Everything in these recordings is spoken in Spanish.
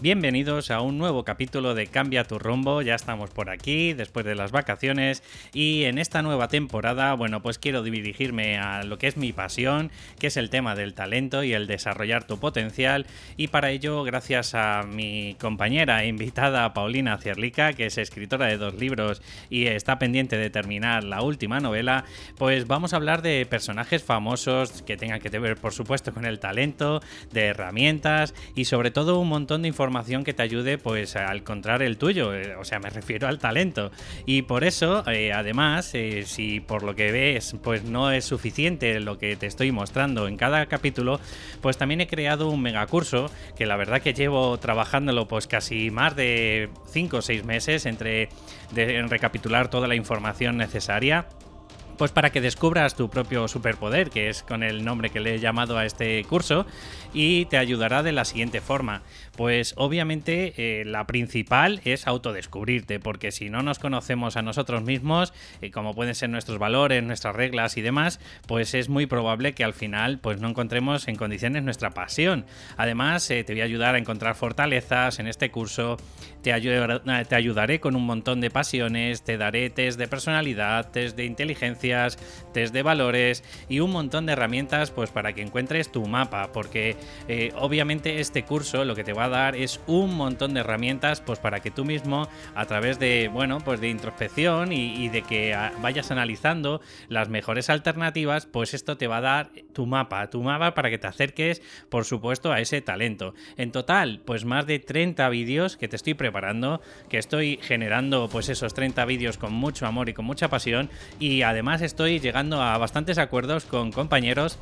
Bienvenidos a un nuevo capítulo de Cambia tu rumbo, ya estamos por aquí después de las vacaciones y en esta nueva temporada, bueno, pues quiero dirigirme a lo que es mi pasión, que es el tema del talento y el desarrollar tu potencial. Y para ello, gracias a mi compañera e invitada Paulina Cierlica, que es escritora de dos libros y está pendiente de terminar la última novela, pues vamos a hablar de personajes famosos que tengan que ver, por supuesto, con el talento, de herramientas y sobre todo un montón de información que te ayude pues a encontrar el tuyo, eh, o sea, me refiero al talento. Y por eso, eh, además, eh, si por lo que ves pues no es suficiente lo que te estoy mostrando en cada capítulo, pues también he creado un megacurso que la verdad que llevo trabajándolo pues casi más de 5 o 6 meses entre recapitular toda la información necesaria pues para que descubras tu propio superpoder, que es con el nombre que le he llamado a este curso, y te ayudará de la siguiente forma. Pues obviamente eh, la principal es autodescubrirte, porque si no nos conocemos a nosotros mismos, eh, como pueden ser nuestros valores, nuestras reglas y demás, pues es muy probable que al final pues no encontremos en condiciones nuestra pasión. Además, eh, te voy a ayudar a encontrar fortalezas en este curso, te, te ayudaré con un montón de pasiones, te daré test de personalidad, test de inteligencia, test de valores y un montón de herramientas pues para que encuentres tu mapa, porque eh, obviamente este curso lo que te va a dar es un montón de herramientas pues para que tú mismo a través de bueno pues de introspección y, de que vayas analizando las mejores alternativas, pues esto te va a dar tu mapa, tu mapa para que te acerques por supuesto a ese talento. En total, pues más de 30 vídeos que te estoy preparando, que estoy generando pues esos 30 vídeos con mucho amor y con mucha pasión y además estoy llegando a bastantes acuerdos con compañeros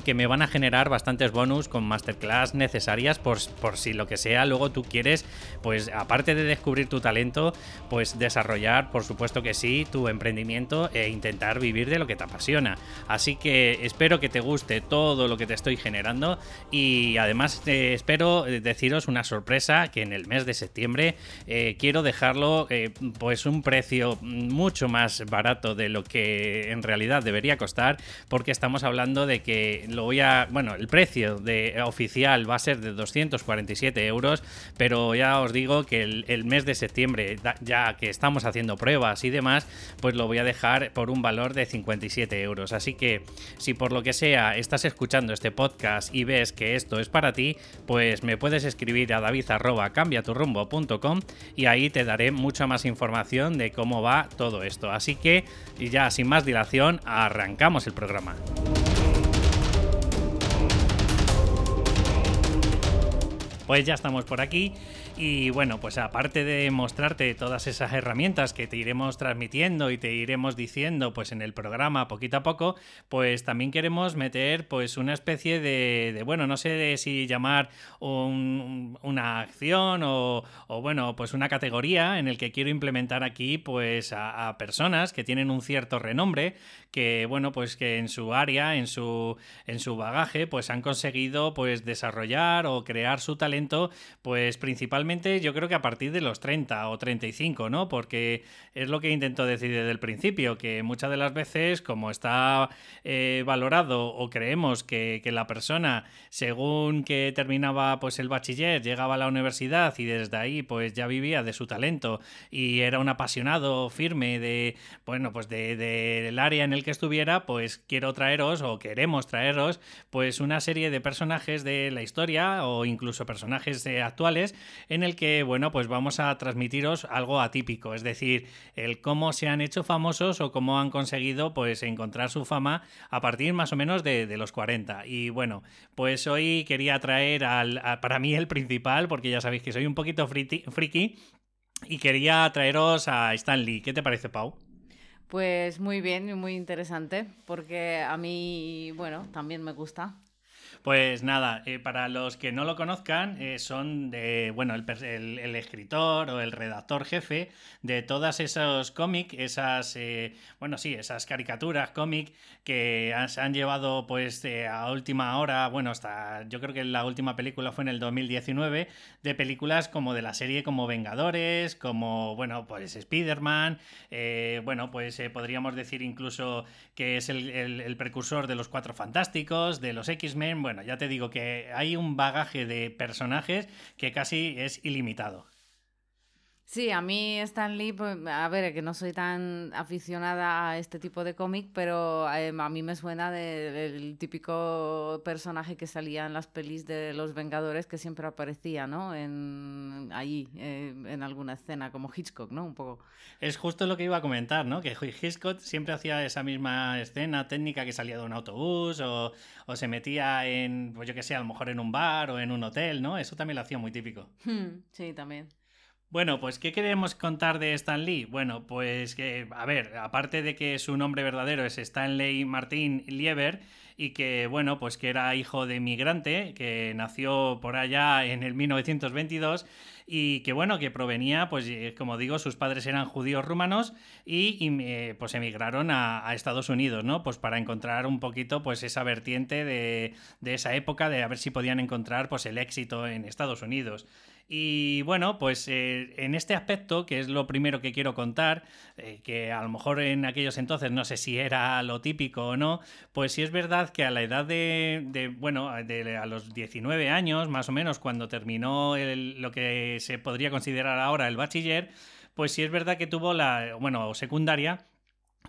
que me van a generar bastantes bonus con masterclass necesarias por, por, si lo que sea luego tú quieres, pues aparte de descubrir tu talento, pues desarrollar, por supuesto que sí, tu emprendimiento e intentar vivir de lo que te apasiona. Así que espero que te guste todo lo que te estoy generando y además eh, espero deciros una sorpresa que en el mes de septiembre eh, quiero dejarlo eh, pues un precio mucho más barato de lo que en realidad debería costar porque estamos hablando de que lo voy a. Bueno, el precio de, oficial va a ser de 247 euros, pero ya os digo que el, mes de septiembre, ya que estamos haciendo pruebas y demás, pues lo voy a dejar por un valor de 57 euros. Así que si por lo que sea estás escuchando este podcast y ves que esto es para ti, pues me puedes escribir a david.cambiaturrumbo.com y ahí te daré mucha más información de cómo va todo esto. Así que ya sin más dilación, arrancamos el programa. Pues ya estamos por aquí y bueno, pues aparte de mostrarte todas esas herramientas que te iremos transmitiendo y te iremos diciendo pues en el programa poquito a poco, pues también queremos meter pues una especie de, bueno, no sé si llamar una acción o, bueno, pues una categoría en el que quiero implementar aquí pues a, personas que tienen un cierto renombre, que bueno, pues que en su área, en su, en su bagaje, pues han conseguido pues desarrollar o crear su talento pues principalmente yo creo que a partir de los 30 o 35, ¿no? Porque es lo que intento decir desde el principio, que muchas de las veces, como está eh, valorado o creemos que, la persona, según que terminaba pues el bachiller, llegaba a la universidad y desde ahí pues ya vivía de su talento y era un apasionado firme de, bueno, pues del de, área en el que estuviera, pues quiero traeros o queremos traeros pues una serie de personajes de la historia o incluso personajes eh, actuales en el que, bueno, pues vamos a transmitiros algo atípico, es decir, el cómo se han hecho famosos o cómo han conseguido, pues, encontrar su fama a partir más o menos de, los 40. Y bueno, pues hoy quería traer al, para mí el principal, porque ya sabéis que soy un poquito friki, y quería traeros a Stan Lee. ¿Qué te parece, Pau? Pues muy bien y muy interesante, porque a mí, bueno, también me gusta. Pues nada, eh, para los que no lo conozcan, eh, son de, bueno, el, escritor o el redactor jefe de todas esos cómics, esas, eh, bueno, sí, esas caricaturas cómic que se han llevado pues a última hora, bueno, hasta yo creo que la última película fue en el 2019, de películas como de la serie como Vengadores, como, bueno, pues Spider-Man, bueno, pues podríamos decir incluso que es el, el precursor de los Cuatro Fantásticos, de los X-Men, bueno, ya te digo que hay un bagaje de personajes que casi es ilimitado. Sí, a mí Stan Lee, pues, a ver, que no soy tan aficionada a este tipo de cómic, pero eh, a mí me suena del típico personaje que salía en las pelis de los Vengadores que siempre aparecía, ¿no? En, allí, eh, en alguna escena, como Hitchcock, ¿no? Un poco. Es justo lo que iba a comentar, ¿no? Que Hitchcock siempre hacía esa misma escena técnica que salía de un autobús o, o se metía en, pues yo que sé, a lo mejor en un bar o en un hotel, ¿no? Eso también lo hacía muy típico. Hmm, sí, también. Bueno, pues ¿qué queremos contar de Stan Lee? Bueno, pues que, a ver, aparte de que su nombre verdadero es Stanley Martín Lieber y que, bueno, pues que era hijo de inmigrante, que nació por allá en el 1922 y que, bueno, que provenía, pues eh, como digo, sus padres eran judíos rumanos y, eh, pues emigraron a, Estados Unidos, ¿no? Pues para encontrar un poquito, pues esa vertiente de, de esa época, de a ver si podían encontrar, pues el éxito en Estados Unidos. Y bueno, pues eh, en este aspecto, que es lo primero que quiero contar, eh, que a lo mejor en aquellos entonces no sé si era lo típico o no, pues sí es verdad que a la edad de, bueno, a los 19 años, más o menos, cuando terminó lo que se podría considerar ahora el bachiller, pues sí es verdad que tuvo la, bueno, secundaria,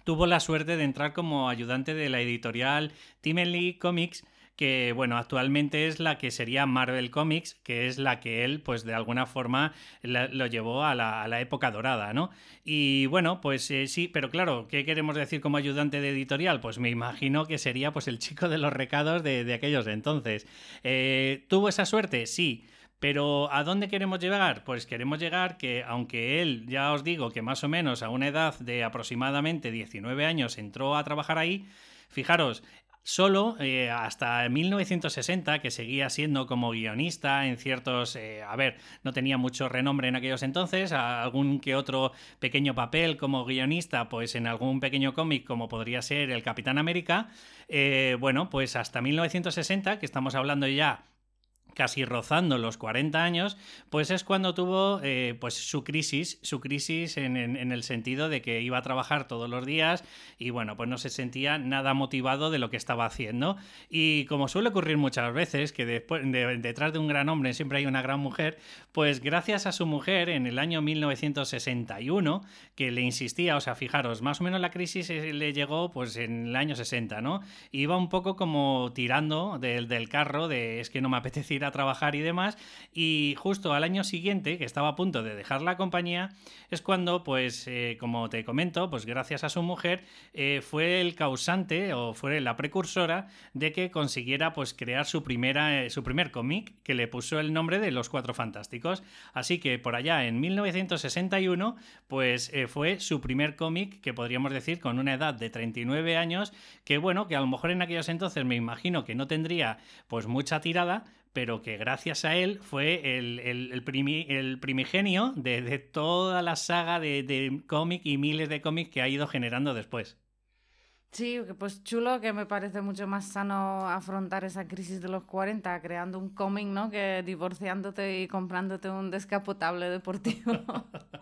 tuvo la suerte de entrar como ayudante de la editorial Timely Comics, que bueno, actualmente es la que sería Marvel Comics, que es la que él, pues de alguna forma lo llevó a la, época dorada, ¿no? Y bueno, pues eh, sí, pero claro, ¿qué queremos decir como ayudante de editorial? Pues me imagino que sería pues el chico de los recados de, aquellos entonces. Eh, ¿Tuvo esa suerte? Sí. Pero ¿a dónde queremos llegar? Pues queremos llegar que, aunque él, ya os digo que más o menos a una edad de aproximadamente 19 años entró a trabajar ahí, Fijaros, Solo eh, hasta 1960, que seguía siendo como guionista en ciertos... Eh, a ver, no tenía mucho renombre en aquellos entonces, algún que otro pequeño papel como guionista, pues en algún pequeño cómic como podría ser el Capitán América. Eh, bueno, pues hasta 1960, que estamos hablando ya casi rozando los 40 años, pues es cuando tuvo eh, pues su crisis, su crisis en, el sentido de que iba a trabajar todos los días y bueno, pues no se sentía nada motivado de lo que estaba haciendo. Y como suele ocurrir muchas veces, que después, detrás de un gran hombre siempre hay una gran mujer, pues gracias a su mujer en el año 1961, que le insistía, o sea, fijaros, más o menos la crisis le llegó pues en el año 60, ¿no? Iba un poco como tirando del, del carro de es que no me apetece a trabajar y demás. Y justo al año siguiente, que estaba a punto de dejar la compañía, es cuando, pues, eh, como te comento, pues gracias a su mujer, eh, fue el causante o fue la precursora de que consiguiera, pues, crear su, primera, eh, su primer cómic, que le puso el nombre de Los Cuatro Fantásticos. Así que por allá, en 1961, pues fue su primer cómic, que podríamos decir con una edad de 39 años, que bueno, que a lo mejor en aquellos entonces me imagino que no tendría pues mucha tirada, pero que gracias a él fue el, el, primigenio de, toda la saga de, de cómic y miles de cómics que ha ido generando después. Sí, pues chulo que me parece mucho más sano afrontar esa crisis de los 40 creando un cómic, ¿no? Que divorciándote y comprándote un descapotable deportivo.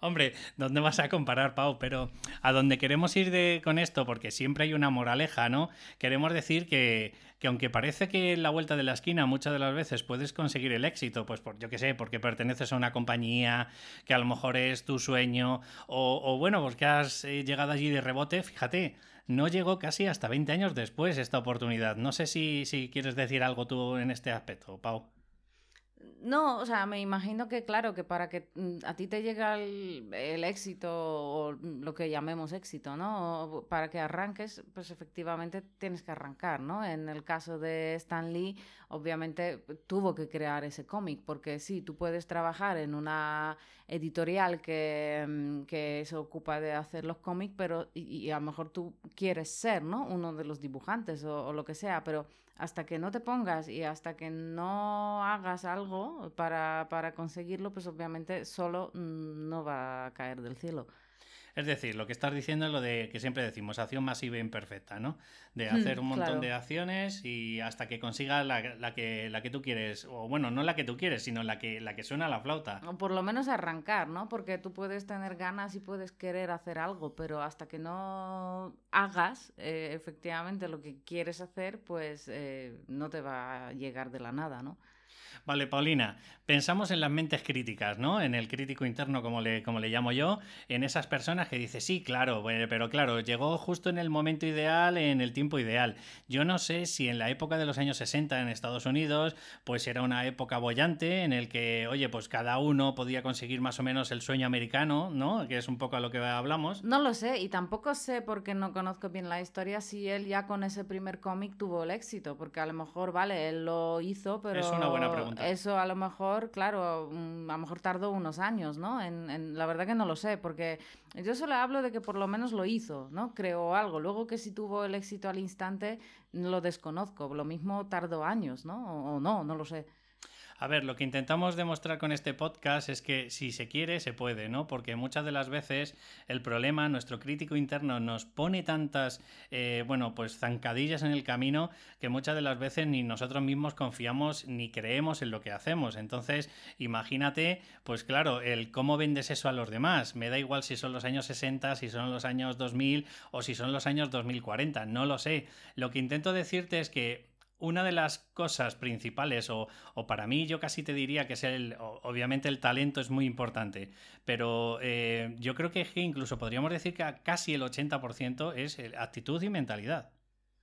Hombre, ¿dónde vas a comparar, Pau? Pero a donde queremos ir de, con esto, porque siempre hay una moraleja, ¿no? Queremos decir que, que aunque parece que en la vuelta de la esquina muchas de las veces puedes conseguir el éxito, pues por, yo qué sé, porque perteneces a una compañía que a lo mejor es tu sueño, o, bueno, pues que has eh, llegado allí de rebote, fíjate, no llegó casi hasta 20 años después esta oportunidad. No sé si, si quieres decir algo tú en este aspecto, Pau. No, o sea, me imagino que claro, que para que mm, a ti te llegue el, éxito o lo que llamemos éxito, ¿no? para que arranques, pues efectivamente tienes que arrancar, ¿no? En el caso de Stan Lee, obviamente tuvo que crear ese cómic, porque sí, tú puedes trabajar en una editorial que, mm, que se ocupa de hacer los cómics, pero y, a lo mejor tú quieres ser, ¿no? Uno de los dibujantes o lo que sea, pero hasta que no te pongas y hasta que no hagas algo para, para conseguirlo, pues obviamente solo mm, no va a caer del cielo. Es decir, lo que estás diciendo es lo de que siempre decimos, acción masiva e imperfecta, ¿no? De Hmm, hacer un montón claro. de acciones y hasta que consigas la, la que, la que tú quieres. O bueno, no la que tú quieres, sino la que, la que suena a la flauta. O por lo menos arrancar, ¿no? Porque tú puedes tener ganas y puedes querer hacer algo, pero hasta que no hagas eh, efectivamente lo que quieres hacer, pues eh, no te va a llegar de la nada, ¿no? Vale, Paulina, pensamos en las mentes críticas, ¿no? En el crítico interno, como le, como le llamo yo, en esas personas que dicen, sí, claro, pero claro, llegó justo en el momento ideal, en el tiempo ideal. Yo no sé si en la época de los años 60 en Estados Unidos, pues era una época bollante en el que, oye, pues cada uno podía conseguir más o menos el sueño americano, ¿no? Que es un poco a lo que hablamos. No lo sé, y tampoco sé, porque no conozco bien la historia, si él ya con ese primer cómic tuvo el éxito, porque a lo mejor, vale, él lo hizo, pero... Es una buena pregunta. Eso a lo mejor, claro, mm, a lo mejor tardó unos años, ¿no? En, en- la verdad que no lo sé, porque yo solo hablo de que por lo menos lo hizo, ¿no? Creó algo. Luego que si tuvo el éxito al instante, lo desconozco. Lo mismo tardó años, ¿no? O, o no, no lo sé. A ver, lo que intentamos demostrar con este podcast es que si se quiere, se puede, ¿no? Porque muchas de las veces el problema, nuestro crítico interno nos pone tantas, eh, bueno, pues zancadillas en el camino que muchas de las veces ni nosotros mismos confiamos ni creemos en lo que hacemos. Entonces, imagínate, pues claro, el cómo vendes eso a los demás. Me da igual si son los años 60, si son los años 2000 o si son los años 2040, no lo sé. Lo que intento decirte es que una de las cosas principales, o, o para mí yo casi te diría que es el, obviamente el talento es muy importante, pero eh, yo creo que incluso podríamos decir que casi el 80% es eh, actitud y mentalidad.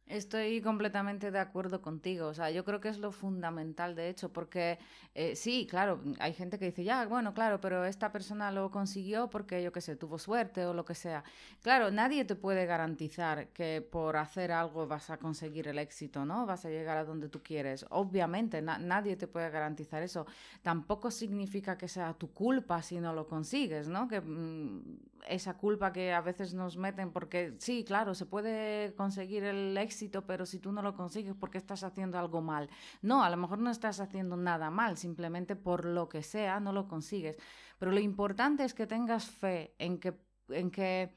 Estoy completamente de acuerdo contigo. O sea, yo creo que es lo fundamental, de hecho, porque eh, sí, claro, hay gente que dice, ya, bueno, claro, pero esta persona lo consiguió porque, yo qué sé, tuvo suerte o lo que sea. Claro, nadie te puede garantizar que por hacer algo vas a conseguir el éxito, ¿no? Vas a llegar a donde tú quieres. Obviamente, na- nadie te puede garantizar eso. Tampoco significa que sea tu culpa si no lo consigues, ¿no? Que mm, esa culpa que a veces nos meten porque sí, claro, se puede conseguir el éxito, pero si tú no lo consigues porque estás haciendo algo mal. No, a lo mejor no estás haciendo nada mal, simplemente por lo que sea no lo consigues. Pero lo importante es que tengas fe en que en que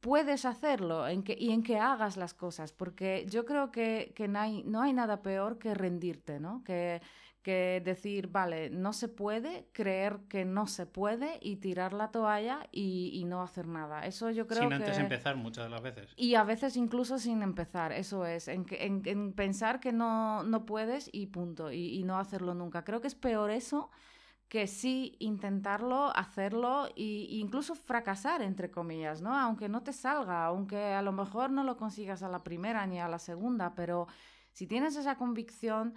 puedes hacerlo en que, y en que hagas las cosas, porque yo creo que, que no, hay, no hay nada peor que rendirte, ¿no? Que, que decir, vale, no se puede, creer que no se puede y tirar la toalla y, y no hacer nada. Eso yo creo Sin que... antes empezar muchas de las veces. Y a veces incluso sin empezar, eso es, en, que- en- en pensar que no, no puedes y punto, y, y no hacerlo nunca. Creo que es peor eso que sí intentarlo, hacerlo e incluso fracasar, entre comillas, ¿no? Aunque no te salga, aunque a lo mejor no lo consigas a la primera ni a la segunda, pero si tienes esa convicción,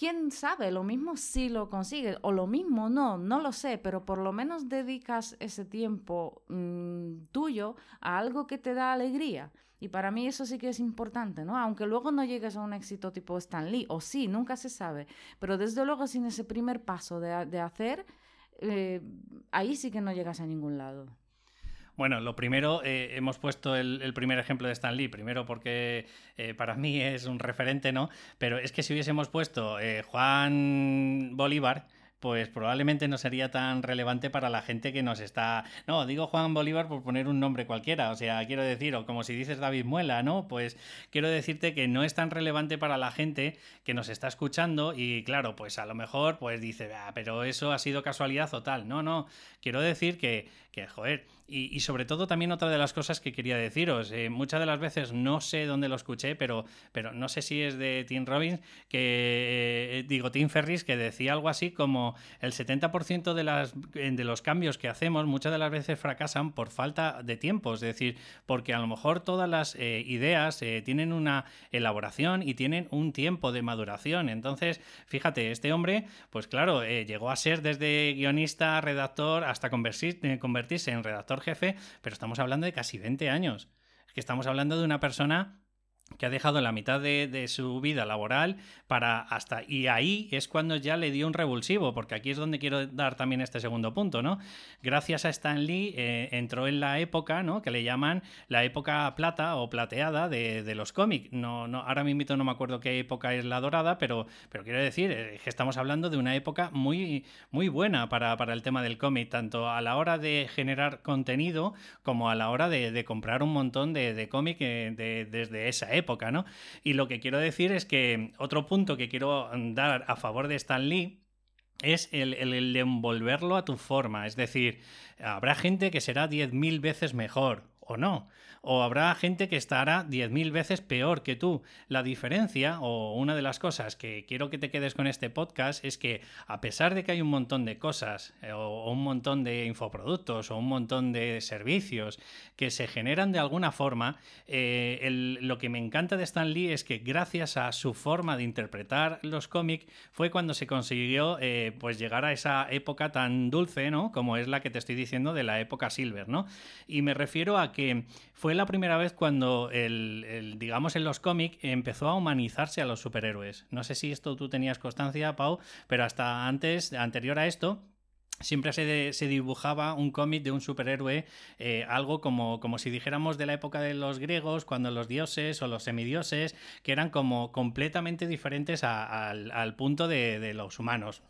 quién sabe, lo mismo sí lo consigues, o lo mismo no, no lo sé, pero por lo menos dedicas ese tiempo mm, tuyo a algo que te da alegría. Y para mí eso sí que es importante, ¿no? Aunque luego no llegues a un éxito tipo Stan Lee, o sí, nunca se sabe, pero desde luego sin ese primer paso de, hacer, eh, ahí sí que no llegas a ningún lado. Bueno, lo primero, eh, hemos puesto el, primer ejemplo de Stan Lee, primero porque eh, para mí es un referente, ¿no? Pero es que si hubiésemos puesto eh, Juan Bolívar, pues probablemente no sería tan relevante para la gente que nos está... No, digo Juan Bolívar por poner un nombre cualquiera, o sea, quiero decir, o como si dices David Muela, ¿no? Pues quiero decirte que no es tan relevante para la gente que nos está escuchando y claro, pues a lo mejor pues dice, ah, pero eso ha sido casualidad o tal. No, no, quiero decir que, que joder, y, y sobre todo también otra de las cosas que quería deciros, eh, muchas de las veces no sé dónde lo escuché, pero, pero no sé si es de Tim Robbins, que eh, digo Tim Ferris, que decía algo así como el 70% de, las, de los cambios que hacemos muchas de las veces fracasan por falta de tiempo, es decir, porque a lo mejor todas las eh, ideas tienen una elaboración y tienen un tiempo de maduración. Entonces, fíjate, este hombre, pues claro, llegó a ser desde guionista, redactor, hasta convertir- en redactor jefe, pero estamos hablando de casi 20 años. Es que estamos hablando de una persona que ha dejado la mitad de, su vida laboral para hasta y ahí es cuando ya le dio un revulsivo porque aquí es donde quiero dar también este segundo punto no gracias a Stan Lee eh, entró en la época no que le llaman la época plata o plateada de, los cómics. No no ahora mismo no me acuerdo qué época es la dorada pero pero quiero decir eh, que estamos hablando de una época muy muy buena para, para el tema del cómic tanto a la hora de generar contenido como a la hora de, comprar un montón de, de cómic eh, desde esa época ¿no? Y lo que quiero decir es que otro punto que quiero dar a favor de Stan Lee es el, el, envolverlo a tu forma. Es decir, habrá gente que será 10.000 veces mejor o no o habrá gente que estará 10.000 veces peor que tú. La diferencia, o una de las cosas que quiero que te quedes con este podcast, es que a pesar de que hay un montón de cosas, eh, o un montón de infoproductos, o un montón de servicios que se generan de alguna forma, eh, lo que me encanta de Stan Lee es que gracias a su forma de interpretar los cómics fue cuando se consiguió eh, pues llegar a esa época tan dulce, ¿no? Como es la que te estoy diciendo de la época Silver, ¿no? Y me refiero a que fue la primera vez cuando, el, digamos, en los cómics empezó a humanizarse a los superhéroes. No sé si esto tú tenías constancia, Pau, pero hasta antes, anterior a esto, siempre se, dibujaba un cómic de un superhéroe, eh, algo como, como si dijéramos de la época de los griegos, cuando los dioses o los semidioses, que eran como completamente diferentes al, punto de, los humanos.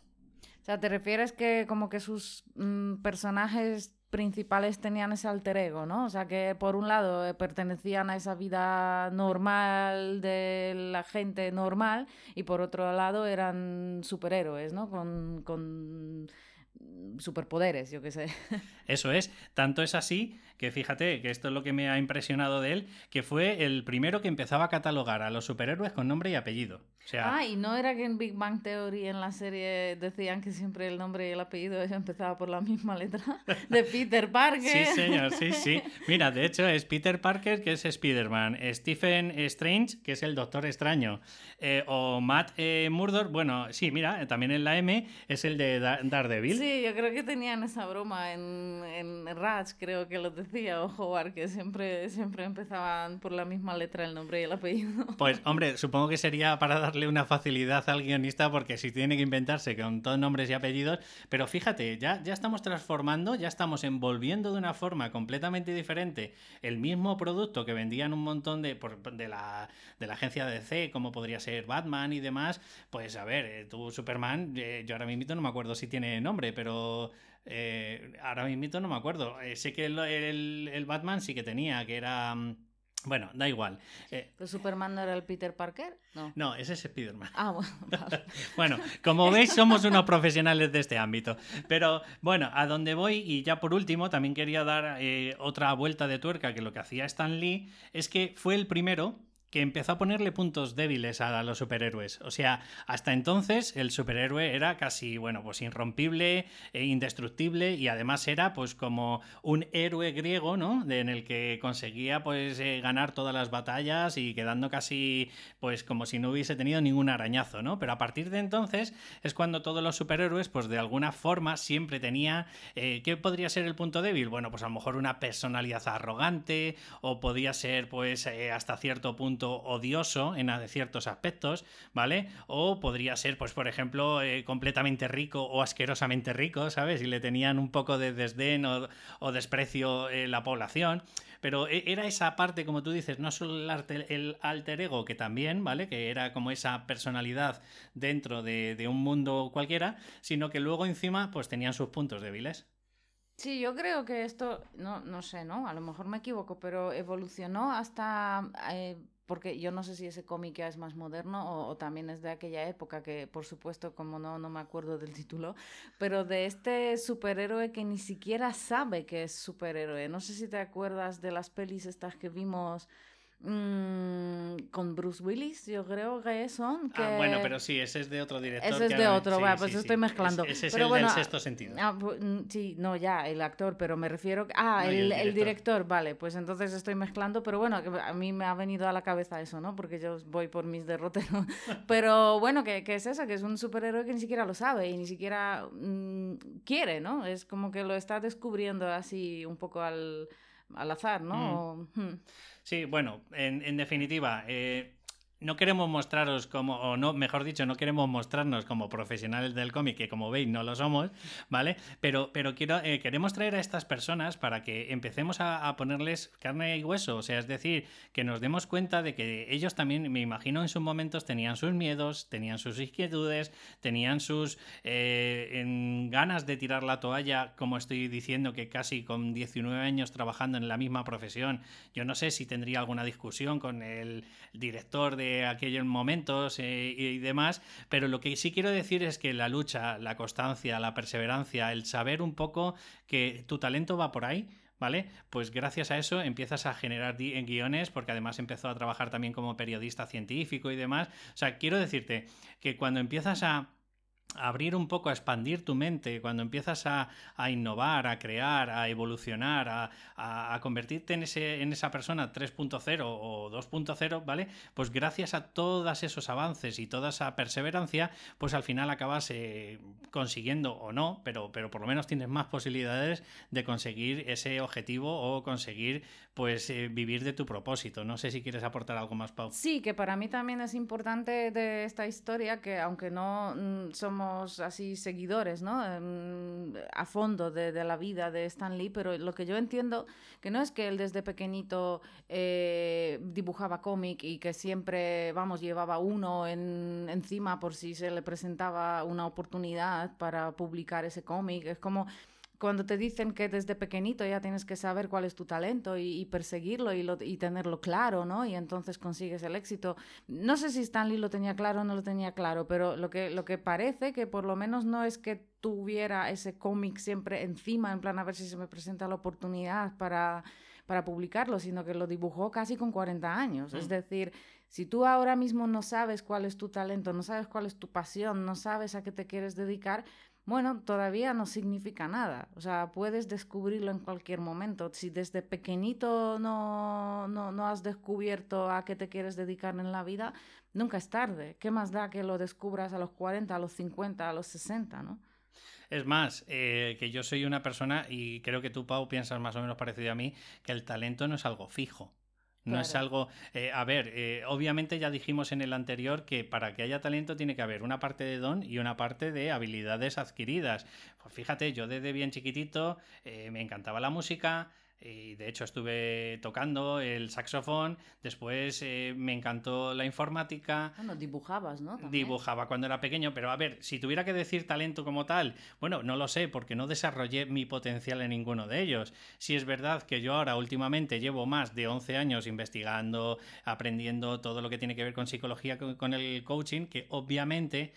O sea, ¿te refieres que como que sus mm, personajes principales tenían ese alter ego, ¿no? O sea, que por un lado eh, pertenecían a esa vida normal de la gente normal y por otro lado eran superhéroes, ¿no? Con, con superpoderes, yo qué sé. Eso es, tanto es así que fíjate que esto es lo que me ha impresionado de él, que fue el primero que empezaba a catalogar a los superhéroes con nombre y apellido. O sea, ah, y no era que en Big Bang Theory en la serie decían que siempre el nombre y el apellido empezaba por la misma letra de Peter Parker. Sí, señor, sí, sí. Mira, de hecho es Peter Parker, que es Spider-Man, Stephen Strange, que es el Doctor Extraño, eh, o Matt eh, Murdock, bueno, sí, mira, también en la M es el de Daredevil. Sí, yo creo que tenían esa broma en, en Ratch, creo que lo decía Howard que siempre, siempre empezaban por la misma letra el nombre y el apellido. Pues hombre, supongo que sería para darle una facilidad al guionista porque si tiene que inventarse con todos nombres y apellidos, pero fíjate, ya, ya estamos transformando, ya estamos envolviendo de una forma completamente diferente el mismo producto que vendían un montón de, de, la, de la agencia DC, como podría ser Batman y demás, pues a ver, eh, tú Superman, eh, yo ahora mismo no me acuerdo si tiene nombre, pero eh, ahora mismo no me acuerdo. Eh, sé que el, Batman sí que tenía, que era. Mm, bueno, da igual. Eh, Superman no era el Peter Parker? No. No, ese es Spider-Man. Ah, bueno. bueno, como veis, somos unos profesionales de este ámbito. Pero bueno, a donde voy, y ya por último, también quería dar otra vuelta de tuerca, que lo que hacía Stan Lee es que fue el primero que empezó a ponerle puntos débiles a los superhéroes. O sea, hasta entonces el superhéroe era casi, bueno, pues irrompible e indestructible y además era pues como un héroe griego, ¿no? en el que conseguía pues eh, ganar todas las batallas y quedando casi pues como si no hubiese tenido ningún arañazo, ¿no? Pero a partir de entonces es cuando todos los superhéroes pues de alguna forma siempre tenía, eh, ¿qué podría ser el punto débil? Bueno, pues a lo mejor una personalidad arrogante o podía ser pues hasta cierto punto odioso en ciertos aspectos, ¿vale? O podría ser, pues, por ejemplo, eh, completamente rico o asquerosamente rico, ¿sabes? Y le tenían un poco de desdén o, desprecio eh, la población. Pero e, era esa parte, como tú dices, no solo el, alter ego, que también, ¿vale? Que era como esa personalidad dentro de, de un mundo cualquiera, sino que luego encima, pues tenían sus puntos débiles. Sí, yo creo que esto, no, no sé, ¿no? A lo mejor me equivoco, pero evolucionó hasta eh, porque yo no sé si ese cómic ya es más moderno o, también es de aquella época, que por supuesto, como no, no me acuerdo del título, pero de este superhéroe que ni siquiera sabe que es superhéroe. No sé si te acuerdas de las pelis estas que vimos Mm, con Bruce Willis, yo creo que son. Ah, bueno, pero sí, ese es de otro director. Ese es de otro, pues estoy mezclando. ese es pero el bueno, del sexto sentido. Ah, mm, sí, no, ya, el actor, pero me refiero. Ah, el, director. vale, pues entonces estoy mezclando, pero bueno, a mí me ha venido a la cabeza eso, ¿no? Porque yo voy por mis derroteros. pero bueno, ¿qué, es eso? Que es un superhéroe que ni siquiera lo sabe y ni siquiera mm, quiere, ¿no? Es como que lo está descubriendo así un poco al al azar, ¿no? Hmm. Sí, bueno, en, en definitiva, eh, no queremos mostraros como, o no, mejor dicho, no queremos mostrarnos como profesionales del cómic, que como veis no lo somos, ¿vale? Pero, pero quiero, eh, queremos traer a estas personas para que empecemos a, ponerles carne y hueso, o sea, es decir, que nos demos cuenta de que ellos también, me imagino, en sus momentos tenían sus miedos, tenían sus inquietudes, tenían sus eh, ganas de tirar la toalla, como estoy diciendo, que casi con 19 años trabajando en la misma profesión, yo no sé si tendría alguna discusión con el director de aquellos momentos eh, y demás, pero lo que sí quiero decir es que la lucha, la constancia, la perseverancia, el saber un poco que tu talento va por ahí, ¿vale? Pues gracias a eso empiezas a generar guiones, porque además empezó a trabajar también como periodista científico y demás. O sea, quiero decirte que cuando empiezas a abrir un poco, a expandir tu mente, cuando empiezas a, innovar, a crear, a evolucionar, a, convertirte en, ese, en esa persona 3.0 o 2.0, ¿vale? Pues gracias a todos esos avances y toda esa perseverancia, pues al final acabas eh, consiguiendo o no, pero, pero por lo menos tienes más posibilidades de conseguir ese objetivo o conseguir pues eh, vivir de tu propósito. No sé si quieres aportar algo más, Pau. Sí, que para mí también es importante de esta historia que aunque no mm, así seguidores, ¿no? Em, a fondo de, la vida de Stan Lee, pero lo que yo entiendo que no es que él desde pequeñito eh, dibujaba cómic y que siempre, vamos, llevaba uno en, encima por si se le presentaba una oportunidad para publicar ese cómic. Es como cuando te dicen que desde pequeñito ya tienes que saber cuál es tu talento y, perseguirlo y, y, tenerlo claro, ¿no? Y entonces consigues el éxito. No sé si Stanley lo tenía claro o no lo tenía claro, pero lo que, lo que parece que por lo menos no es que tuviera ese cómic siempre encima, en plan a ver si se me presenta la oportunidad para, para publicarlo, sino que lo dibujó casi con 40 años. Es mm. decir, si tú ahora mismo no sabes cuál es tu talento, no sabes cuál es tu pasión, no sabes a qué te quieres dedicar, bueno, todavía no significa nada. O sea, puedes descubrirlo en cualquier momento. Si desde pequeñito no, no, has descubierto a qué te quieres dedicar en la vida, nunca es tarde. ¿Qué más da que lo descubras a los 40, a los 50, a los 60, no? Es más, eh, que yo soy una persona, y creo que tú, Pau, piensas más o menos parecido a mí, que el talento no es algo fijo. No es algo. Eh, a ver, eh, obviamente ya dijimos en el anterior que para que haya talento tiene que haber una parte de don y una parte de habilidades adquiridas. Pues fíjate, yo desde bien chiquitito eh, me encantaba la música, y de hecho estuve tocando el saxofón, después eh, me encantó la informática. Bueno, dibujabas, ¿no? Dibujaba cuando era pequeño, pero a ver, si tuviera que decir talento como tal, bueno, no lo sé, porque no desarrollé mi potencial en ninguno de ellos. Si es verdad que yo ahora últimamente llevo más de 11 años investigando, aprendiendo todo lo que tiene que ver con psicología, con el coaching, que obviamente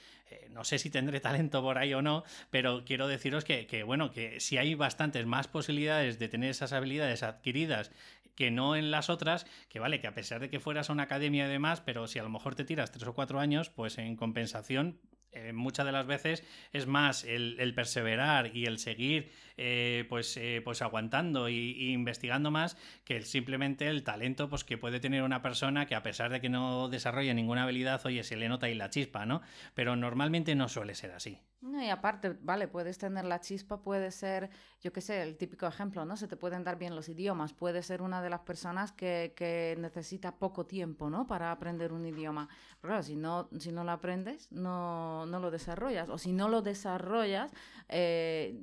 no sé si tendré talento por ahí o no, pero quiero deciros que, bueno, que si hay bastantes más posibilidades de tener esas habilidades adquiridas que no en las otras, que vale, que a pesar de que fueras a una academia y demás, pero si a lo mejor te tiras tres o cuatro años, pues en compensación eh, muchas de las veces es más el, perseverar y el seguir eh, pues, eh, pues aguantando y, investigando más que simplemente el talento pues, que puede tener una persona que a pesar de que no desarrolle ninguna habilidad, oye, se le nota ahí la chispa, ¿no? Pero normalmente no suele ser así. Y aparte, vale, puedes tener la chispa, puede ser, yo qué sé, el típico ejemplo, ¿no? Se te pueden dar bien los idiomas, puede ser una de las personas que, que necesita poco tiempo, ¿no? Para aprender un idioma. Pero claro, si no, si no lo aprendes, no, no lo desarrollas. O si no lo desarrollas, eh,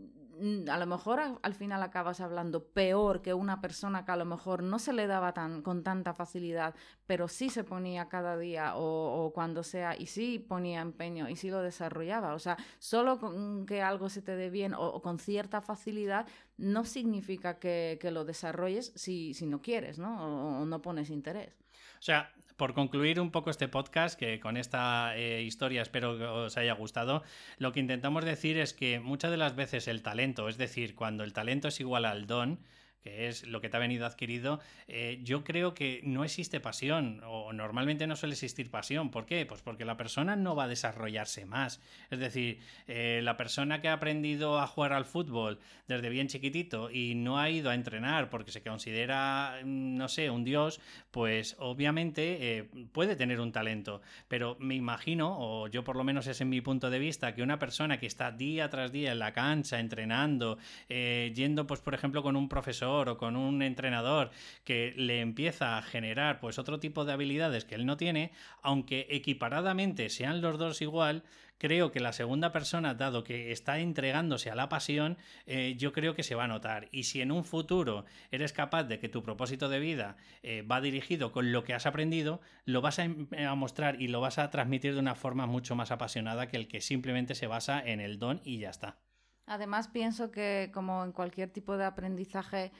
a lo mejor al final acabas hablando peor que una persona que a lo mejor no se le daba tan, con tanta facilidad, pero sí se ponía cada día o, cuando sea y sí ponía empeño y sí lo desarrollaba. O sea, solo con que algo se te dé bien o, con cierta facilidad no significa que, lo desarrolles si, si, no quieres, ¿no? o no pones interés. O sea, por concluir un poco este podcast, que con esta eh, historia espero que os haya gustado, lo que intentamos decir es que muchas de las veces el talento, es decir, cuando el talento es igual al don, que es lo que te ha venido adquirido, eh, yo creo que no existe pasión o normalmente no suele existir pasión. ¿Por qué? Pues porque la persona no va a desarrollarse más. Es decir, eh, la persona que ha aprendido a jugar al fútbol desde bien chiquitito y no ha ido a entrenar porque se considera, mm, no sé, un dios, pues obviamente eh, puede tener un talento. Pero me imagino, o yo por lo menos es en mi punto de vista, que una persona que está día tras día en la cancha entrenando, yendo pues por ejemplo con un profesor, o con un entrenador que le empieza a generar pues otro tipo de habilidades que él no tiene, aunque equiparadamente sean los dos igual, creo que la segunda persona, dado que está entregándose a la pasión, eh, yo creo que se va a notar. Y si en un futuro eres capaz de que tu propósito de vida eh, va dirigido con lo que has aprendido, lo vas a, a, mostrar y lo vas a transmitir de una forma mucho más apasionada que el que simplemente se basa en el don y ya está. Además, pienso que como en cualquier tipo de aprendizaje,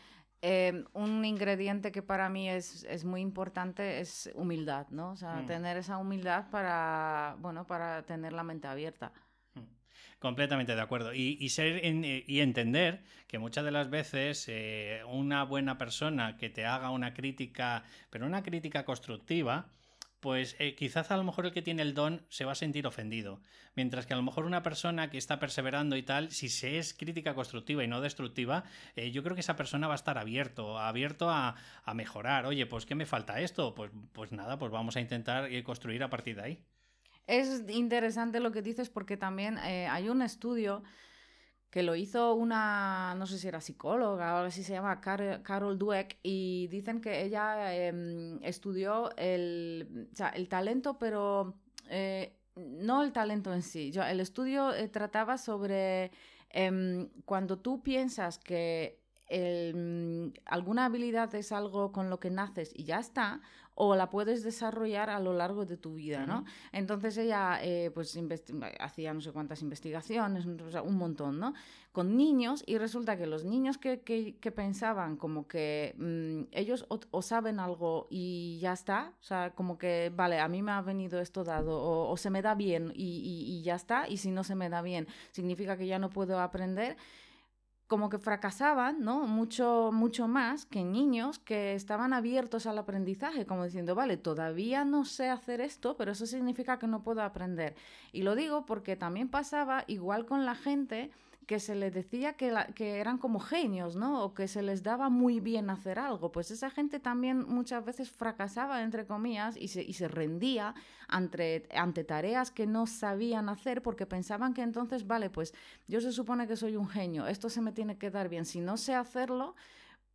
eh, un ingrediente que para mí es, es, muy importante es humildad, ¿no? O sea, mm. tener esa humildad para, bueno, para tener la mente abierta. Mm. Completamente de acuerdo. Y, ser eh, y entender que muchas de las veces eh, una buena persona que te haga una crítica, pero una crítica constructiva, pues eh, quizás a lo mejor el que tiene el don se va a sentir ofendido. Mientras que a lo mejor una persona que está perseverando y tal, si se es crítica constructiva y no destructiva, eh, yo creo que esa persona va a estar abierto, abierto a, mejorar. Oye, pues ¿qué me falta esto? Pues, pues nada, pues vamos a intentar eh, construir a partir de ahí. Es interesante lo que dices porque también hay un estudio que lo hizo una, no sé si era psicóloga o algo así, se llama Carol Dweck, y dicen que ella em, estudió el, o sea, el talento, pero eh, no el talento en sí. Yo, el estudio eh, trataba sobre em, cuando tú piensas que alguna habilidad es algo con lo que naces y ya está, o la puedes desarrollar a lo largo de tu vida, ¿no? Entonces ella, eh, pues, hacía no sé cuántas investigaciones, un montón, ¿no? Con niños y resulta que los niños que, que, pensaban como que mm, ellos o, saben algo y ya está, o sea, como que, vale, a mí me ha venido esto dado o, se me da bien y, y ya está, y si no se me da bien, significa que ya no puedo aprender como que fracasaban, ¿no? Mucho, mucho más que niños que estaban abiertos al aprendizaje, como diciendo, vale, todavía no sé hacer esto, pero eso significa que no puedo aprender. Y lo digo porque también pasaba igual con la gente que se les decía que, que eran como genios, ¿no? O que se les daba muy bien hacer algo. Pues esa gente también muchas veces fracasaba, entre comillas, y se, y se rendía ante, ante tareas que no sabían hacer porque pensaban que entonces, vale, pues yo se supone que soy un genio, esto se me tiene que dar bien. Si no sé hacerlo,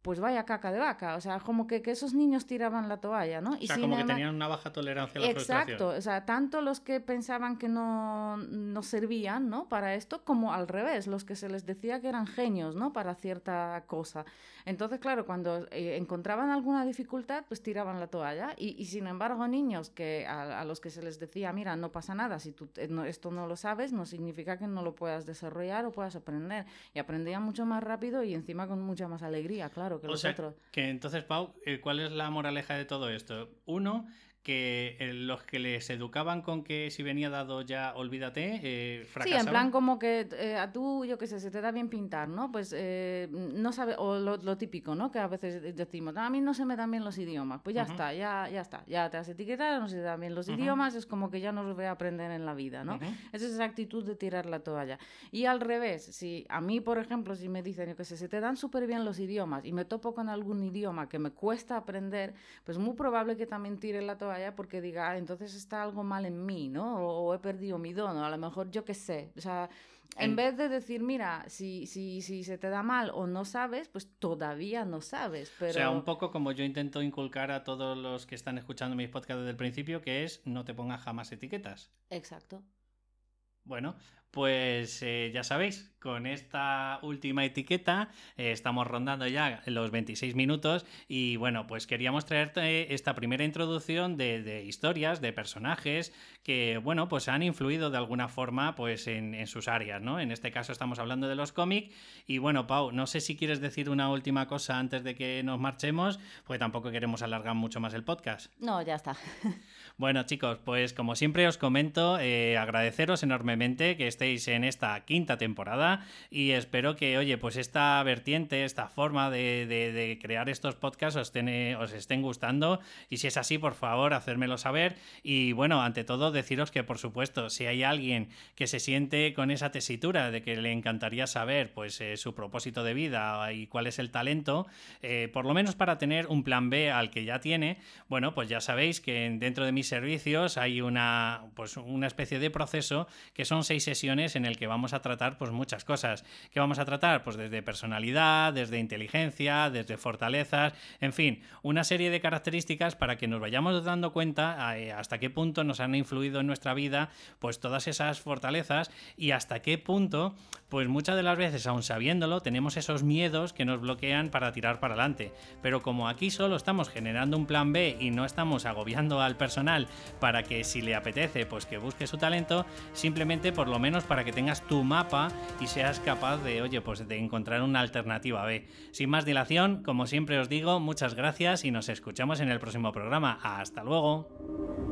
pues vaya caca de vaca. O sea, como que, que esos niños tiraban la toalla, ¿no? Y o sea, como que tenían una baja tolerancia a la Exacto. O sea, tanto los que pensaban que no, no, servían, ¿no? Para esto, como al revés, los que se les decía que eran genios, ¿no? Para cierta cosa. Entonces, claro, cuando eh, encontraban alguna dificultad, pues tiraban la toalla. Y, y sin embargo, niños que a, los que se les decía, mira, no pasa nada, si tú eh, esto no lo sabes, no significa que no lo puedas desarrollar o puedas aprender. Y aprendían mucho más rápido y encima con mucha más alegría, claro que o sea, Que entonces, Pau, eh, ¿cuál es la moraleja de todo esto? Uno, que eh, los que les educaban con que si venía dado ya olvídate, eh, fracasaban. Sí, en plan como que eh, a tú, yo qué sé, se te da bien pintar, ¿no? Pues eh, no sabe, o lo, típico, ¿no? Que a veces decimos, a mí no se me dan bien los idiomas, pues ya está, ya, ya está, ya te has etiquetado, no se te dan bien los idiomas, es como que ya no los voy a aprender en la vida, ¿no? Es esa actitud de tirar la toalla. Y al revés, si a mí, por ejemplo, si me dicen, yo qué sé, se te dan súper bien los idiomas y me topo con algún idioma que me cuesta aprender, pues muy probable que también tire la toalla porque diga, ah, entonces está algo mal en mí, ¿no? O, he perdido mi don, o a lo mejor yo qué sé. O sea, en, vez de decir, mira, si, si, si se te da mal o no sabes, pues todavía no sabes. Pero... O sea, un poco como yo intento inculcar a todos los que están escuchando mis podcasts desde el principio, que es no te pongas jamás etiquetas. Exacto. Bueno, pues eh, ya sabéis, con esta última etiqueta eh, estamos rondando ya los 26 minutos y bueno, pues queríamos traerte esta primera introducción de, historias, de personajes que bueno, pues han influido de alguna forma pues en, sus áreas, ¿no? En este caso estamos hablando de los cómics y bueno, Pau, no sé si quieres decir una última cosa antes de que nos marchemos, porque tampoco queremos alargar mucho más el podcast. No, ya está. Bueno chicos, pues como siempre os comento, eh, agradeceros enormemente que estéis en esta quinta temporada y espero que, oye, pues esta vertiente, esta forma de, crear estos podcasts os, estén gustando y si es así, por favor, hacérmelo saber y bueno, ante todo deciros que por supuesto, si hay alguien que se siente con esa tesitura de que le encantaría saber pues eh, su propósito de vida y cuál es el talento, eh, por lo menos para tener un plan B al que ya tiene, bueno, pues ya sabéis que dentro de mis servicios hay una, pues una especie de proceso que son seis sesiones en el que vamos a tratar pues muchas cosas. ¿Qué vamos a tratar? Pues desde personalidad, desde inteligencia, desde fortalezas, en fin, una serie de características para que nos vayamos dando cuenta eh, hasta qué punto nos han influido en nuestra vida pues todas esas fortalezas y hasta qué punto pues muchas de las veces, aun sabiéndolo, tenemos esos miedos que nos bloquean para tirar para adelante. Pero como aquí solo estamos generando un plan B y no estamos agobiando al personal para que si le apetece, pues que busque su talento, simplemente por lo para que tengas tu mapa y seas capaz de, oye, pues de encontrar una alternativa B. Sin más dilación, como siempre os digo, muchas gracias y nos escuchamos en el próximo programa. Hasta luego.